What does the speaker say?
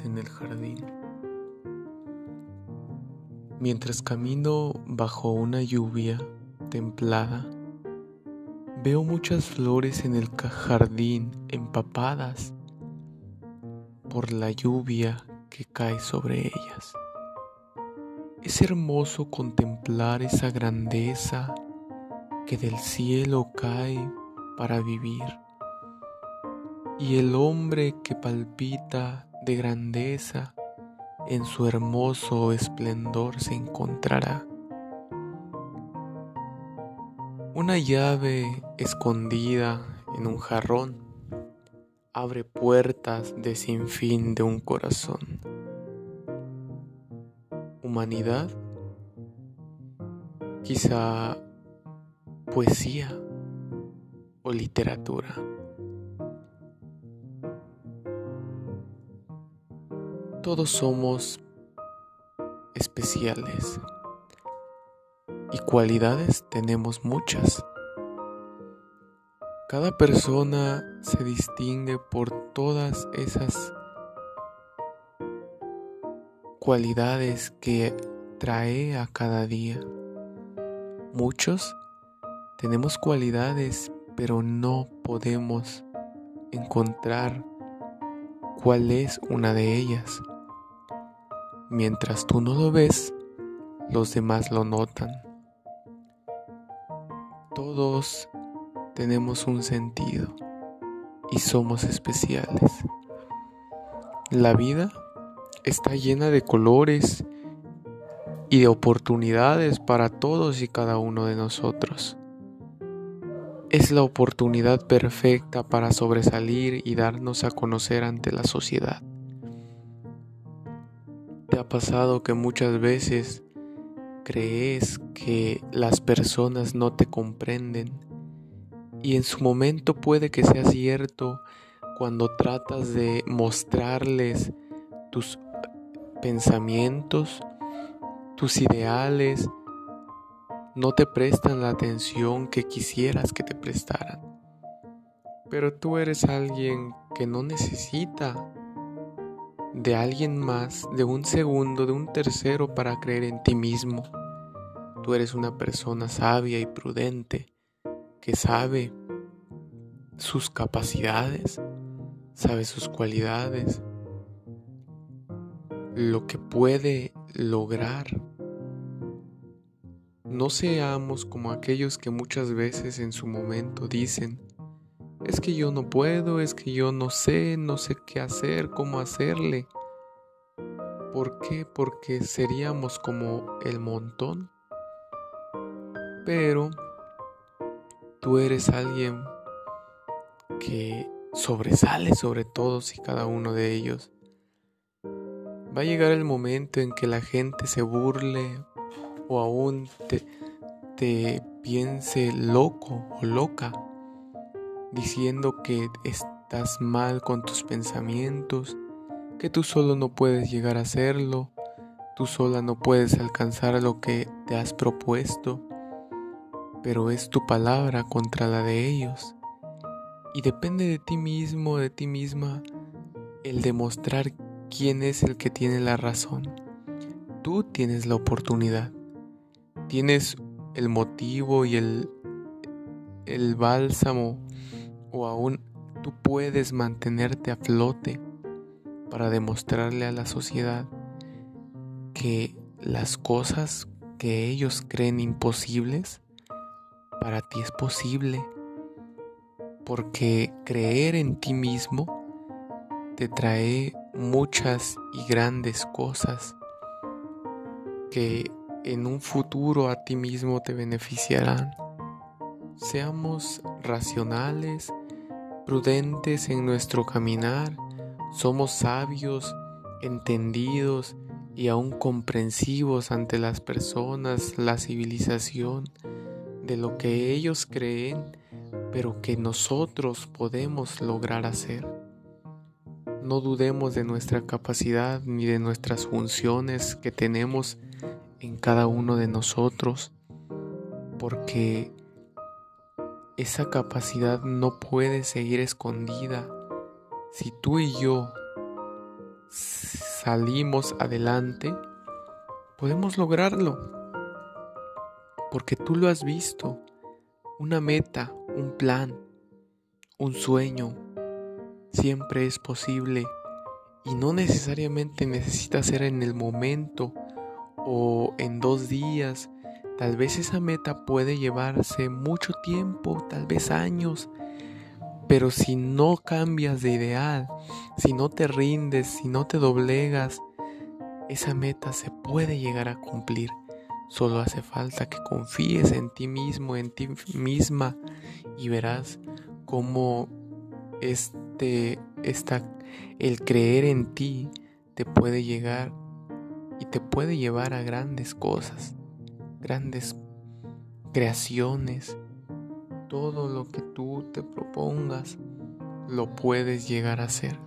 en el jardín. Mientras camino bajo una lluvia templada, veo muchas flores en el jardín empapadas por la lluvia que cae sobre ellas. Es hermoso contemplar esa grandeza que del cielo cae para vivir y el hombre que palpita de grandeza en su hermoso esplendor se encontrará. Una llave escondida en un jarrón abre puertas de sinfín de un corazón. Humanidad, quizá poesía o literatura. Todos somos especiales y cualidades tenemos muchas. Cada persona se distingue por todas esas cualidades que trae a cada día. Muchos tenemos cualidades pero no podemos encontrar cuál es una de ellas. Mientras tú no lo ves, los demás lo notan. Todos tenemos un sentido y somos especiales. La vida está llena de colores y de oportunidades para todos y cada uno de nosotros. Es la oportunidad perfecta para sobresalir y darnos a conocer ante la sociedad. ¿Te ha pasado que muchas veces crees que las personas no te comprenden? Y en su momento puede que sea cierto cuando tratas de mostrarles tus pensamientos, tus ideales, no te prestan la atención que quisieras que te prestaran. Pero tú eres alguien que no necesita de alguien más, de un segundo, de un tercero para creer en ti mismo. Tú eres una persona sabia y prudente que sabe sus capacidades, sabe sus cualidades, lo que puede lograr. No seamos como aquellos que muchas veces en su momento dicen, es que yo no puedo, es que yo no sé, no sé qué hacer, cómo hacerle. ¿Por qué? Porque seríamos como el montón. Pero tú eres alguien que sobresale sobre todos y cada uno de ellos. Va a llegar el momento en que la gente se burle o aún te, te piense loco o loca diciendo que estás mal con tus pensamientos, que tú solo no puedes llegar a hacerlo, tú sola no puedes alcanzar lo que te has propuesto, pero es tu palabra contra la de ellos. Y depende de ti mismo, de ti misma, el demostrar quién es el que tiene la razón. Tú tienes la oportunidad, tienes el motivo y el, el bálsamo o aún tú puedes mantenerte a flote para demostrarle a la sociedad que las cosas que ellos creen imposibles, para ti es posible, porque creer en ti mismo te trae muchas y grandes cosas que en un futuro a ti mismo te beneficiarán. Seamos racionales prudentes en nuestro caminar, somos sabios, entendidos y aún comprensivos ante las personas, la civilización, de lo que ellos creen, pero que nosotros podemos lograr hacer. No dudemos de nuestra capacidad ni de nuestras funciones que tenemos en cada uno de nosotros, porque esa capacidad no puede seguir escondida si tú y yo salimos adelante, podemos lograrlo. Porque tú lo has visto. Una meta, un plan, un sueño, siempre es posible y no necesariamente necesita ser en el momento o en dos días. Tal vez esa meta puede llevarse mucho tiempo, tal vez años, pero si no cambias de ideal, si no te rindes, si no te doblegas, esa meta se puede llegar a cumplir. Solo hace falta que confíes en ti mismo, en ti misma y verás cómo este, esta, el creer en ti te puede llegar y te puede llevar a grandes cosas, grandes creaciones. Todo lo que tú te propongas lo puedes llegar a hacer.